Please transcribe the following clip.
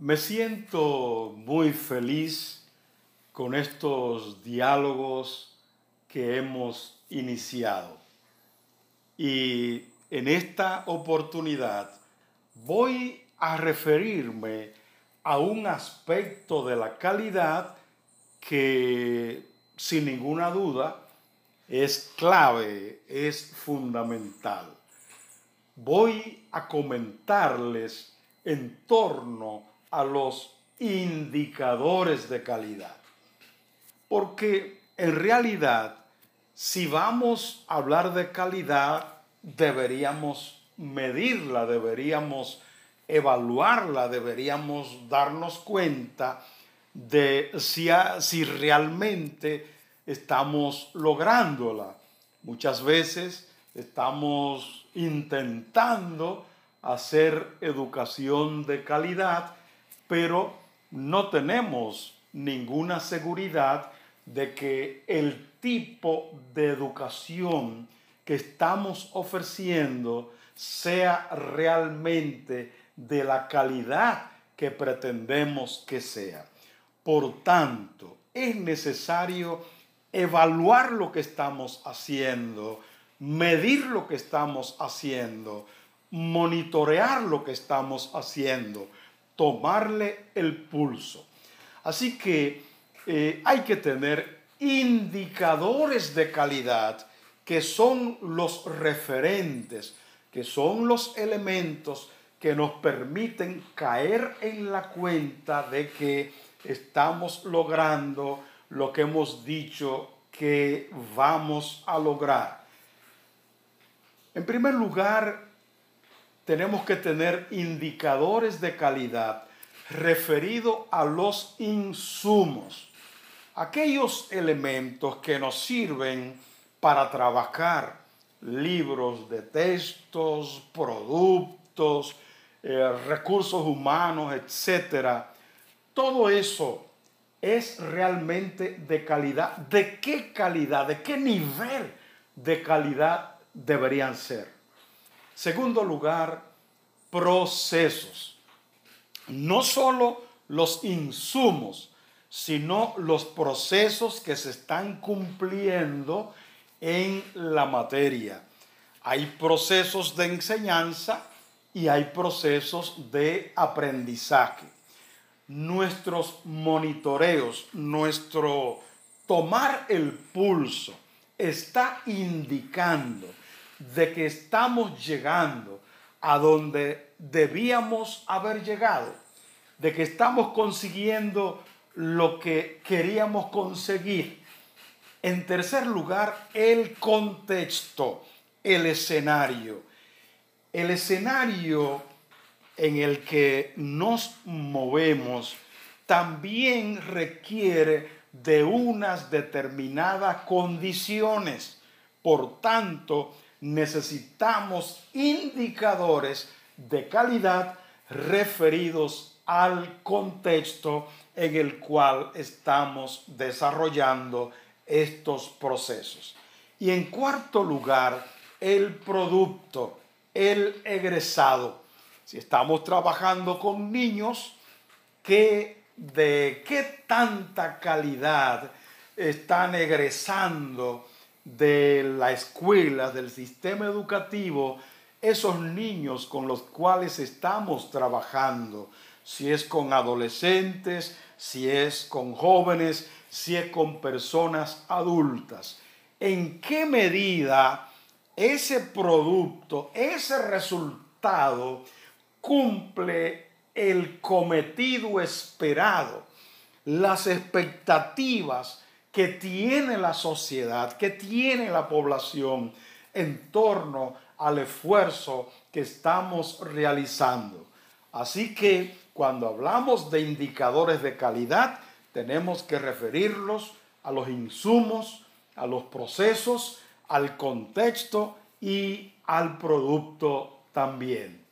Me siento muy feliz con estos diálogos que hemos iniciado. Y en esta oportunidad voy a referirme a un aspecto de la calidad que sin ninguna duda es clave, es fundamental. Voy a comentarles en torno a los indicadores de calidad. Porque en realidad, si vamos a hablar de calidad, deberíamos medirla, deberíamos evaluarla, deberíamos darnos cuenta de si, si realmente estamos lográndola. Muchas veces estamos intentando hacer educación de calidad, pero no tenemos ninguna seguridad de que el tipo de educación que estamos ofreciendo sea realmente de la calidad que pretendemos que sea. Por tanto, es necesario evaluar lo que estamos haciendo, medir lo que estamos haciendo, monitorear lo que estamos haciendo, tomarle el pulso. Así que eh, hay que tener indicadores de calidad que son los referentes, que son los elementos que nos permiten caer en la cuenta de que estamos logrando lo que hemos dicho que vamos a lograr. En primer lugar, tenemos que tener indicadores de calidad referido a los insumos, aquellos elementos que nos sirven para trabajar, libros de textos, productos, eh, recursos humanos, etc. Todo eso es realmente de calidad. ¿De qué calidad? ¿De qué nivel de calidad deberían ser? Segundo lugar, procesos. No solo los insumos, sino los procesos que se están cumpliendo en la materia. Hay procesos de enseñanza y hay procesos de aprendizaje nuestros monitoreos, nuestro tomar el pulso, está indicando de que estamos llegando a donde debíamos haber llegado, de que estamos consiguiendo lo que queríamos conseguir. En tercer lugar, el contexto, el escenario. El escenario en el que nos movemos también requiere de unas determinadas condiciones. Por tanto, necesitamos indicadores de calidad referidos al contexto en el cual estamos desarrollando estos procesos. Y en cuarto lugar, el producto, el egresado. Si estamos trabajando con niños, ¿qué, ¿de qué tanta calidad están egresando de la escuela, del sistema educativo, esos niños con los cuales estamos trabajando? Si es con adolescentes, si es con jóvenes, si es con personas adultas. ¿En qué medida ese producto, ese resultado, cumple el cometido esperado, las expectativas que tiene la sociedad, que tiene la población en torno al esfuerzo que estamos realizando. Así que cuando hablamos de indicadores de calidad, tenemos que referirlos a los insumos, a los procesos, al contexto y al producto también.